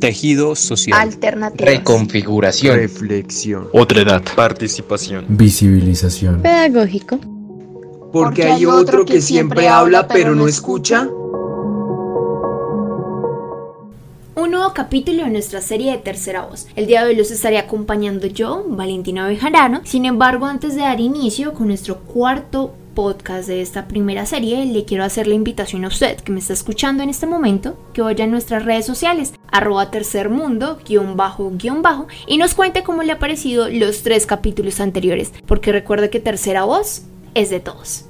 Tejido social. Alternativa. Reconfiguración. Reflexión. Otra edad. Participación. Visibilización. Pedagógico. Porque hay otro que siempre habla pero no escucha. Un nuevo capítulo de nuestra serie de Tercera Voz. El día de hoy los estaré acompañando yo, Valentina Bejarano. Sin embargo, antes de dar inicio con nuestro cuarto podcast de esta primera serie, le quiero hacer la invitación a usted que me está escuchando en este momento, que vaya a nuestras redes sociales, arroba tercermundo, guion bajo, guion bajo, y nos cuente cómo le ha parecido los tres capítulos anteriores, porque recuerde que Tercera Voz es de todos.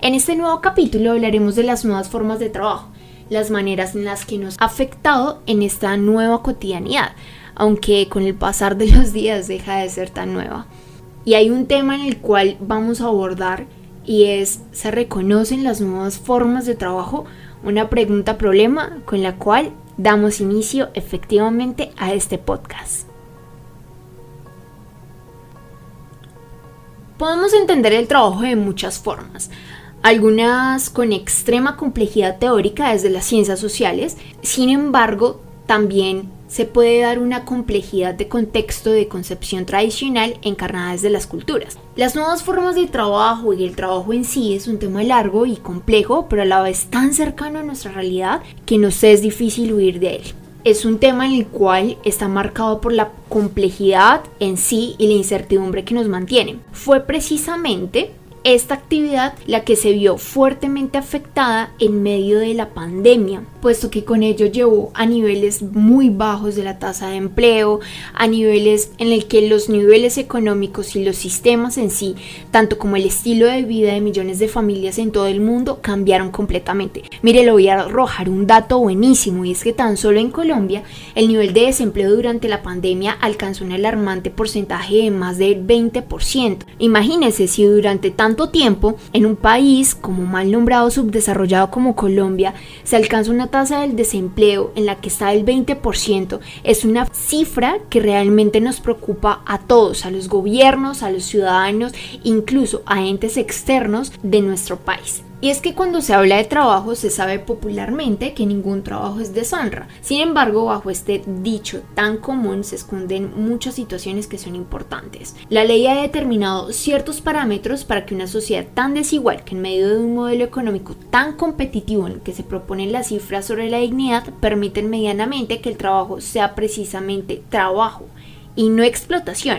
En este nuevo capítulo hablaremos de las nuevas formas de trabajo, las maneras en las que nos ha afectado en esta nueva cotidianidad, aunque con el pasar de los días deja de ser tan nueva. Y hay un tema en el cual vamos a abordar y es, ¿se reconocen las nuevas formas de trabajo? Una pregunta problema con la cual damos inicio efectivamente a este podcast. Podemos entender el trabajo de muchas formas, algunas con extrema complejidad teórica desde las ciencias sociales, sin embargo, también se puede dar una complejidad de contexto de concepción tradicional encarnada desde las culturas. Las nuevas formas de trabajo y el trabajo en sí es un tema largo y complejo, pero a la vez tan cercano a nuestra realidad que nos es difícil huir de él. Es un tema en el cual está marcado por la complejidad en sí y la incertidumbre que nos mantiene. Fue precisamente esta actividad la que se vio fuertemente afectada en medio de la pandemia, puesto que con ello llevó a niveles muy bajos de la tasa de empleo, a niveles en el que los niveles económicos y los sistemas en sí, tanto como el estilo de vida de millones de familias en todo el mundo, cambiaron completamente. Mire, le voy a arrojar un dato buenísimo y es que tan solo en Colombia el nivel de desempleo durante la pandemia alcanzó un alarmante porcentaje de más del 20%. Imagínense si durante tanto tiempo en un país como mal nombrado subdesarrollado como Colombia se alcanza una tasa del desempleo en la que está el 20%, es una cifra que realmente nos preocupa a todos, a los gobiernos, a los ciudadanos, incluso a entes externos de nuestro país. Y es que cuando se habla de trabajo se sabe popularmente que ningún trabajo es deshonra. Sin embargo, bajo este dicho tan común se esconden muchas situaciones que son importantes. La ley ha determinado ciertos parámetros para que una sociedad tan desigual que en medio de un modelo económico tan competitivo en el que se proponen las cifras sobre la dignidad permiten medianamente que el trabajo sea precisamente trabajo y no explotación.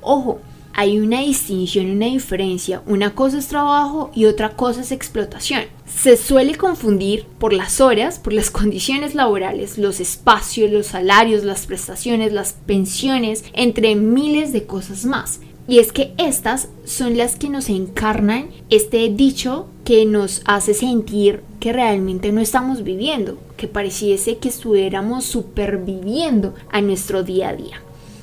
Ojo, hay una distinción, una diferencia. Una cosa es trabajo y otra cosa es explotación. Se suele confundir por las horas, por las condiciones laborales, los espacios, los salarios, las prestaciones, las pensiones, entre miles de cosas más. Y es que estas son las que nos encarnan este dicho que nos hace sentir que realmente no estamos viviendo, que pareciese que estuviéramos superviviendo a nuestro día a día.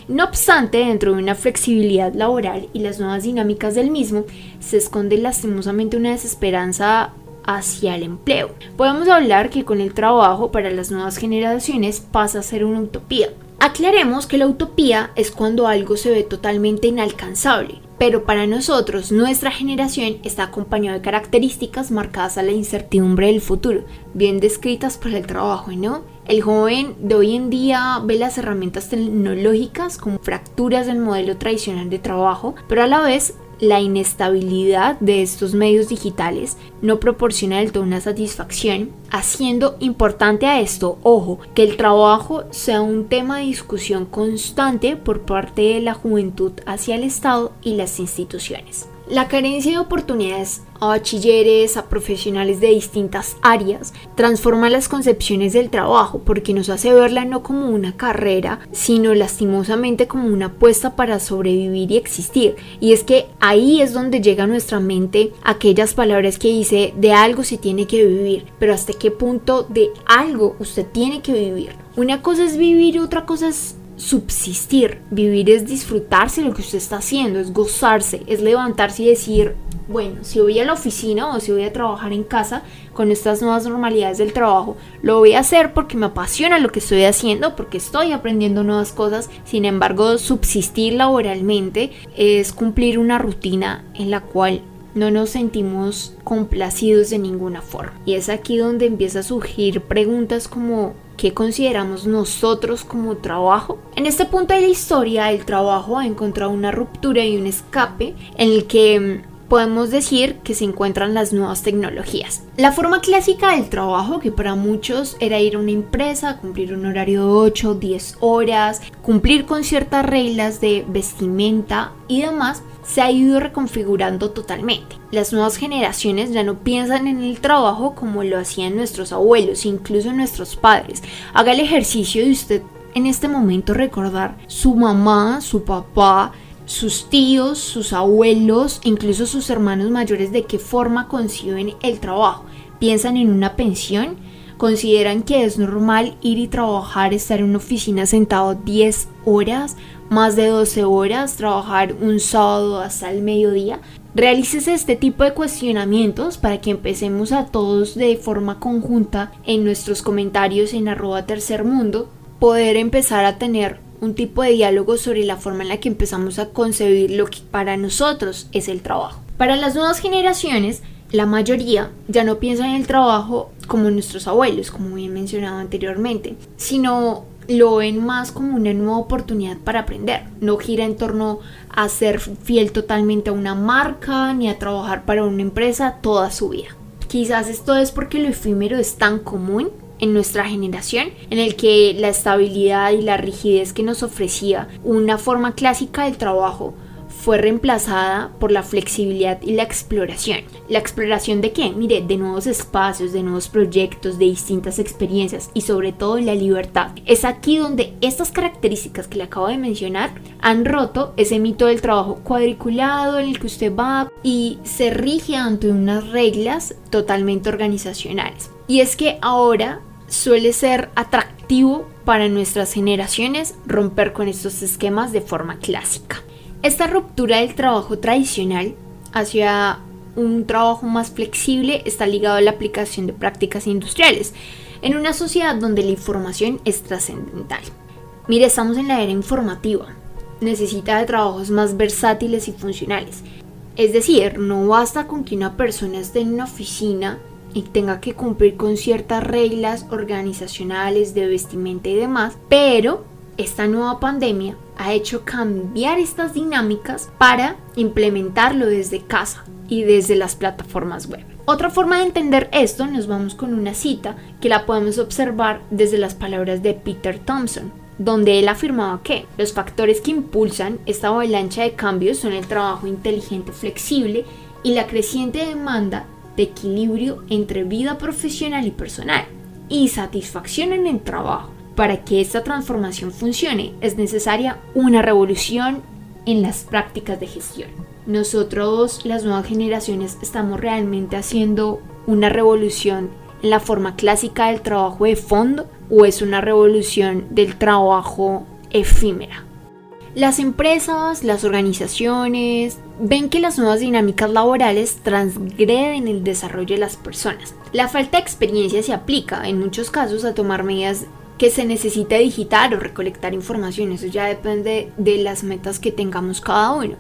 No obstante, dentro de una flexibilidad laboral y las nuevas dinámicas del mismo, se esconde lastimosamente una desesperanza hacia el empleo. Podemos hablar que con el trabajo para las nuevas generaciones pasa a ser una utopía. Aclaremos que la utopía es cuando algo se ve totalmente inalcanzable, pero para nosotros, nuestra generación está acompañada de características marcadas a la incertidumbre del futuro, bien descritas por el trabajo, ¿no? El joven de hoy en día ve las herramientas tecnológicas como fracturas del modelo tradicional de trabajo, pero a la vez la inestabilidad de estos medios digitales no proporciona del todo una satisfacción, haciendo importante a esto, ojo, que el trabajo sea un tema de discusión constante por parte de la juventud hacia el Estado y las instituciones. La carencia de oportunidades a bachilleres, a profesionales de distintas áreas, transforma las concepciones del trabajo porque nos hace verla no como una carrera, sino lastimosamente como una apuesta para sobrevivir y existir. Y es que ahí es donde llega a nuestra mente aquellas palabras que dice de algo se tiene que vivir, pero hasta qué punto de algo usted tiene que vivir. Una cosa es vivir, otra cosa es subsistir. Vivir es disfrutarse lo que usted está haciendo, es gozarse, es levantarse y decir, bueno, si voy a la oficina o si voy a trabajar en casa con estas nuevas normalidades del trabajo, lo voy a hacer porque me apasiona lo que estoy haciendo, porque estoy aprendiendo nuevas cosas. Sin embargo, subsistir laboralmente es cumplir una rutina en la cual no nos sentimos complacidos de ninguna forma. Y es aquí donde empieza a surgir preguntas como ¿qué consideramos nosotros como trabajo? En este punto de la historia, el trabajo ha encontrado una ruptura y un escape en el que mm, podemos decir que se encuentran las nuevas tecnologías. La forma clásica del trabajo, que para muchos era ir a una empresa, cumplir un horario de 8, 10 horas, cumplir con ciertas reglas de vestimenta y demás, se ha ido reconfigurando totalmente. Las nuevas generaciones ya no piensan en el trabajo como lo hacían nuestros abuelos, incluso nuestros padres. Haga el ejercicio de usted en este momento recordar su mamá, su papá, sus tíos, sus abuelos, incluso sus hermanos mayores de qué forma conciben el trabajo. ¿Piensan en una pensión? ¿Consideran que es normal ir y trabajar, estar en una oficina sentado 10 horas? más de 12 horas, trabajar un sábado hasta el mediodía. Realices este tipo de cuestionamientos para que empecemos a todos de forma conjunta en nuestros comentarios en arroba tercer mundo poder empezar a tener un tipo de diálogo sobre la forma en la que empezamos a concebir lo que para nosotros es el trabajo. Para las nuevas generaciones, la mayoría ya no piensa en el trabajo como nuestros abuelos, como bien mencionado anteriormente, sino lo ven más como una nueva oportunidad para aprender. No gira en torno a ser fiel totalmente a una marca ni a trabajar para una empresa toda su vida. Quizás esto es porque lo efímero es tan común en nuestra generación, en el que la estabilidad y la rigidez que nos ofrecía una forma clásica del trabajo fue reemplazada por la flexibilidad y la exploración. ¿La exploración de qué? Mire, de nuevos espacios, de nuevos proyectos, de distintas experiencias y sobre todo la libertad. Es aquí donde estas características que le acabo de mencionar han roto ese mito del trabajo cuadriculado en el que usted va y se rige ante unas reglas totalmente organizacionales. Y es que ahora suele ser atractivo para nuestras generaciones romper con estos esquemas de forma clásica. Esta ruptura del trabajo tradicional hacia un trabajo más flexible está ligado a la aplicación de prácticas industriales en una sociedad donde la información es trascendental. Mire, estamos en la era informativa. Necesita de trabajos más versátiles y funcionales. Es decir, no basta con que una persona esté en una oficina y tenga que cumplir con ciertas reglas organizacionales de vestimenta y demás, pero esta nueva pandemia ha hecho cambiar estas dinámicas para implementarlo desde casa y desde las plataformas web. Otra forma de entender esto nos vamos con una cita que la podemos observar desde las palabras de Peter Thompson, donde él afirmaba que los factores que impulsan esta avalancha de cambios son el trabajo inteligente flexible y la creciente demanda de equilibrio entre vida profesional y personal y satisfacción en el trabajo para que esta transformación funcione es necesaria una revolución en las prácticas de gestión. Nosotros, las nuevas generaciones, estamos realmente haciendo una revolución en la forma clásica del trabajo de fondo o es una revolución del trabajo efímera. Las empresas, las organizaciones ven que las nuevas dinámicas laborales transgreden el desarrollo de las personas. La falta de experiencia se aplica en muchos casos a tomar medidas que se necesite digitar o recolectar información. Eso ya depende de las metas que tengamos cada uno.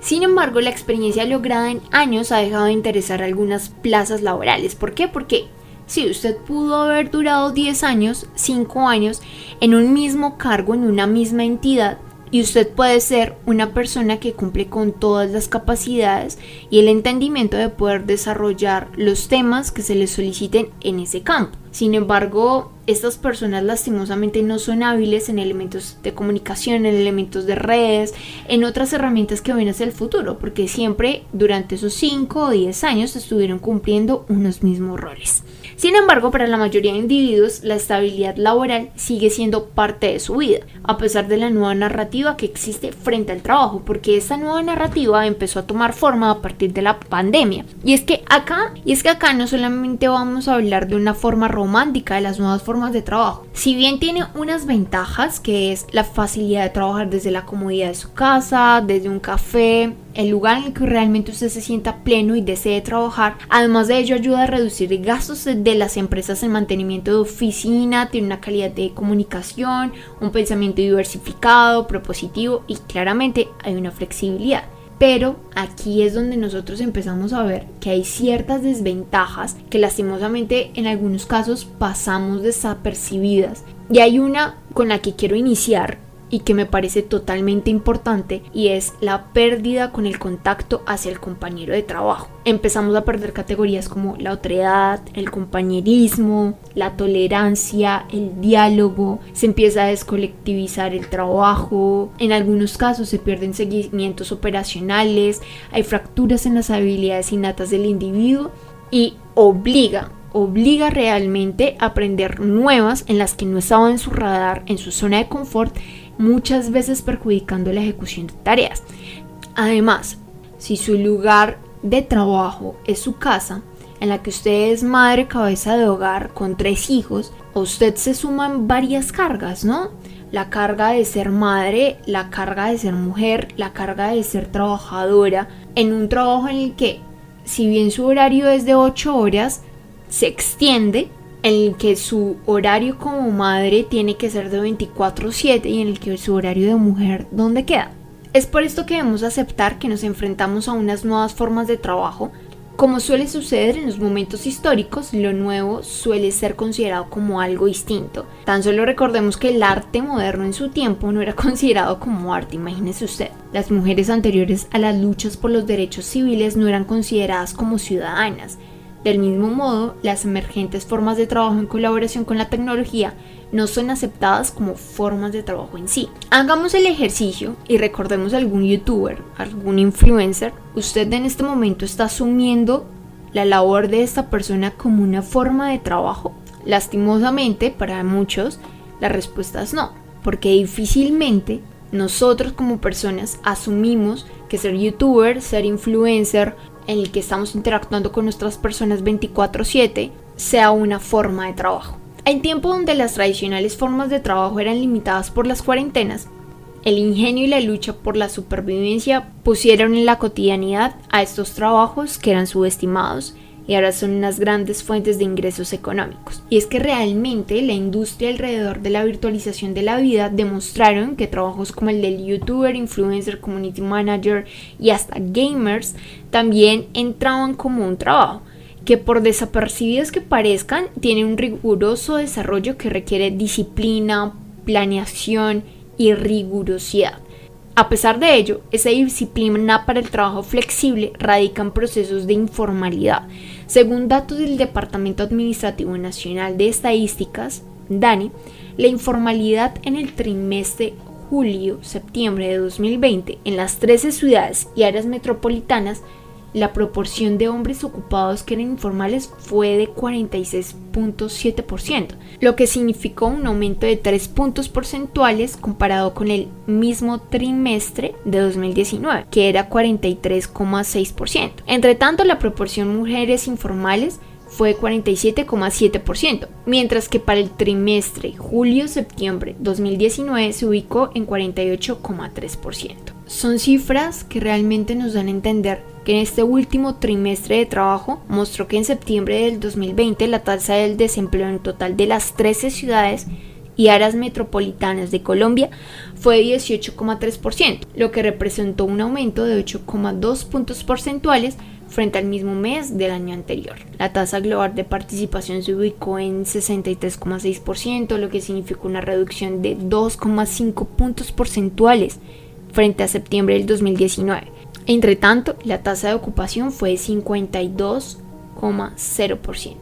Sin embargo, la experiencia lograda en años ha dejado de interesar algunas plazas laborales. ¿Por qué? Porque si usted pudo haber durado 10 años, 5 años en un mismo cargo, en una misma entidad, y usted puede ser una persona que cumple con todas las capacidades y el entendimiento de poder desarrollar los temas que se le soliciten en ese campo. Sin embargo, estas personas lastimosamente no son hábiles en elementos de comunicación, en elementos de redes, en otras herramientas que ven hacia el futuro, porque siempre durante esos 5 o 10 años estuvieron cumpliendo unos mismos roles. Sin embargo, para la mayoría de individuos, la estabilidad laboral sigue siendo parte de su vida, a pesar de la nueva narrativa que existe frente al trabajo, porque esta nueva narrativa empezó a tomar forma a partir de la pandemia. Y es que acá, y es que acá no solamente vamos a hablar de una forma romántica de las nuevas formas de trabajo. Si bien tiene unas ventajas, que es la facilidad de trabajar desde la comodidad de su casa, desde un café, el lugar en el que realmente usted se sienta pleno y desee trabajar. Además de ello ayuda a reducir gastos de las empresas en mantenimiento de oficina, tiene una calidad de comunicación, un pensamiento diversificado, propositivo y claramente hay una flexibilidad. Pero aquí es donde nosotros empezamos a ver que hay ciertas desventajas que lastimosamente en algunos casos pasamos desapercibidas. Y hay una con la que quiero iniciar y que me parece totalmente importante y es la pérdida con el contacto hacia el compañero de trabajo. Empezamos a perder categorías como la otredad, el compañerismo, la tolerancia, el diálogo, se empieza a descolectivizar el trabajo, en algunos casos se pierden seguimientos operacionales, hay fracturas en las habilidades innatas del individuo y obliga obliga realmente a aprender nuevas en las que no estaba en su radar, en su zona de confort muchas veces perjudicando la ejecución de tareas. Además, si su lugar de trabajo es su casa, en la que usted es madre cabeza de hogar con tres hijos, a usted se suman varias cargas, ¿no? La carga de ser madre, la carga de ser mujer, la carga de ser trabajadora, en un trabajo en el que, si bien su horario es de 8 horas, se extiende en el que su horario como madre tiene que ser de 24/7 y en el que su horario de mujer, ¿dónde queda? Es por esto que debemos aceptar que nos enfrentamos a unas nuevas formas de trabajo. Como suele suceder en los momentos históricos, lo nuevo suele ser considerado como algo distinto. Tan solo recordemos que el arte moderno en su tiempo no era considerado como arte, imagínese usted. Las mujeres anteriores a las luchas por los derechos civiles no eran consideradas como ciudadanas, del mismo modo, las emergentes formas de trabajo en colaboración con la tecnología no son aceptadas como formas de trabajo en sí. Hagamos el ejercicio y recordemos algún youtuber, algún influencer. Usted en este momento está asumiendo la labor de esta persona como una forma de trabajo. Lastimosamente, para muchos, la respuesta es no, porque difícilmente nosotros como personas asumimos que ser youtuber, ser influencer en el que estamos interactuando con nuestras personas 24/7 sea una forma de trabajo. En tiempo donde las tradicionales formas de trabajo eran limitadas por las cuarentenas, el ingenio y la lucha por la supervivencia pusieron en la cotidianidad a estos trabajos que eran subestimados y ahora son unas grandes fuentes de ingresos económicos. Y es que realmente la industria alrededor de la virtualización de la vida demostraron que trabajos como el del youtuber, influencer, community manager y hasta gamers también entraban como un trabajo que por desapercibidos que parezcan, tienen un riguroso desarrollo que requiere disciplina, planeación y rigurosidad. A pesar de ello, esa disciplina para el trabajo flexible radica en procesos de informalidad. Según datos del Departamento Administrativo Nacional de Estadísticas, DANI, la informalidad en el trimestre julio-septiembre de 2020 en las 13 ciudades y áreas metropolitanas la proporción de hombres ocupados que eran informales fue de 46.7%, lo que significó un aumento de 3 puntos porcentuales comparado con el mismo trimestre de 2019, que era 43,6%. Entre tanto, la proporción mujeres informales fue 47,7%, mientras que para el trimestre julio-septiembre 2019 se ubicó en 48,3%. Son cifras que realmente nos dan a entender que en este último trimestre de trabajo mostró que en septiembre del 2020 la tasa del desempleo en total de las 13 ciudades y áreas metropolitanas de Colombia fue de 18,3%, lo que representó un aumento de 8,2 puntos porcentuales frente al mismo mes del año anterior. La tasa global de participación se ubicó en 63,6%, lo que significó una reducción de 2,5 puntos porcentuales frente a septiembre del 2019. Entre tanto, la tasa de ocupación fue de 52,0%,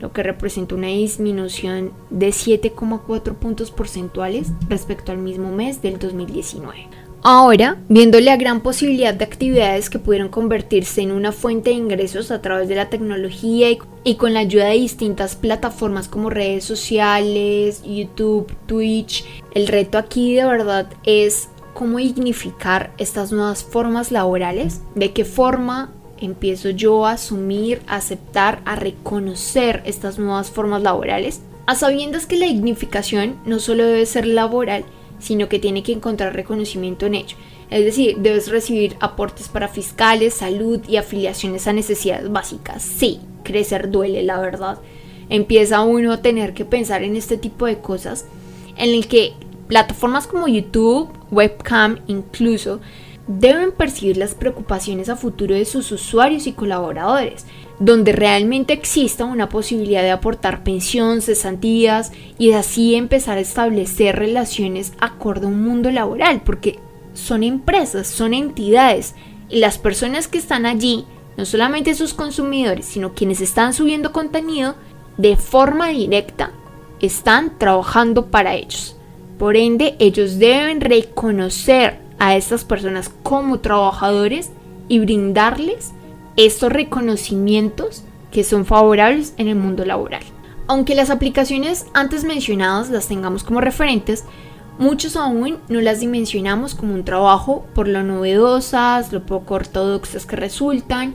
lo que representa una disminución de 7,4 puntos porcentuales respecto al mismo mes del 2019. Ahora, viendo la gran posibilidad de actividades que pudieron convertirse en una fuente de ingresos a través de la tecnología y, y, con la ayuda de distintas plataformas como redes sociales, YouTube, Twitch, el reto aquí de verdad es cómo dignificar estas nuevas formas laborales, de qué forma empiezo yo a asumir, a aceptar, a reconocer estas nuevas formas laborales, a sabiendas que la dignificación no solo debe ser laboral, sino que tiene que encontrar reconocimiento en ello. Es decir, debes recibir aportes para fiscales, salud y afiliaciones a necesidades básicas. Sí, crecer duele, la verdad. Empieza uno a tener que pensar en este tipo de cosas en el que plataformas como YouTube, webcam incluso, deben percibir las preocupaciones a futuro de sus usuarios y colaboradores, donde realmente exista una posibilidad de aportar pensión, cesantías y así empezar a establecer relaciones acorde a un mundo laboral, porque son empresas, son entidades y las personas que están allí, no solamente sus consumidores, sino quienes están subiendo contenido, de forma directa están trabajando para ellos. Por ende, ellos deben reconocer a estas personas como trabajadores y brindarles estos reconocimientos que son favorables en el mundo laboral. Aunque las aplicaciones antes mencionadas las tengamos como referentes, muchos aún no las dimensionamos como un trabajo por lo novedosas, lo poco ortodoxas que resultan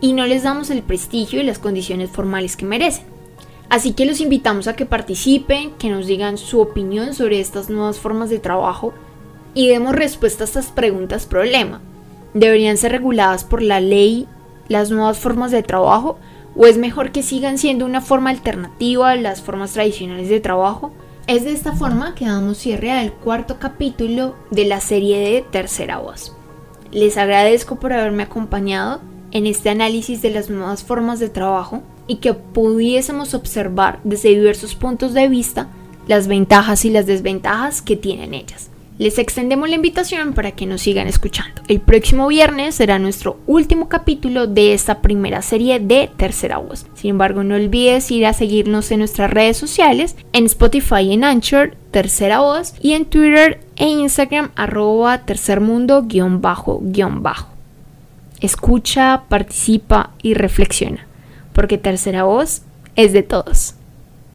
y no les damos el prestigio y las condiciones formales que merecen. Así que los invitamos a que participen, que nos digan su opinión sobre estas nuevas formas de trabajo y demos respuesta a estas preguntas problema. ¿Deberían ser reguladas por la ley las nuevas formas de trabajo o es mejor que sigan siendo una forma alternativa a las formas tradicionales de trabajo? Es de esta forma que damos cierre al cuarto capítulo de la serie de Tercera Voz. Les agradezco por haberme acompañado en este análisis de las nuevas formas de trabajo y que pudiésemos observar desde diversos puntos de vista las ventajas y las desventajas que tienen ellas. Les extendemos la invitación para que nos sigan escuchando. El próximo viernes será nuestro último capítulo de esta primera serie de Tercera Voz. Sin embargo, no olvides ir a seguirnos en nuestras redes sociales, en Spotify en Anchor, Tercera Voz, y en Twitter e Instagram, arroba tercermundo-bajo. Escucha, participa y reflexiona, porque Tercera Voz es de todos.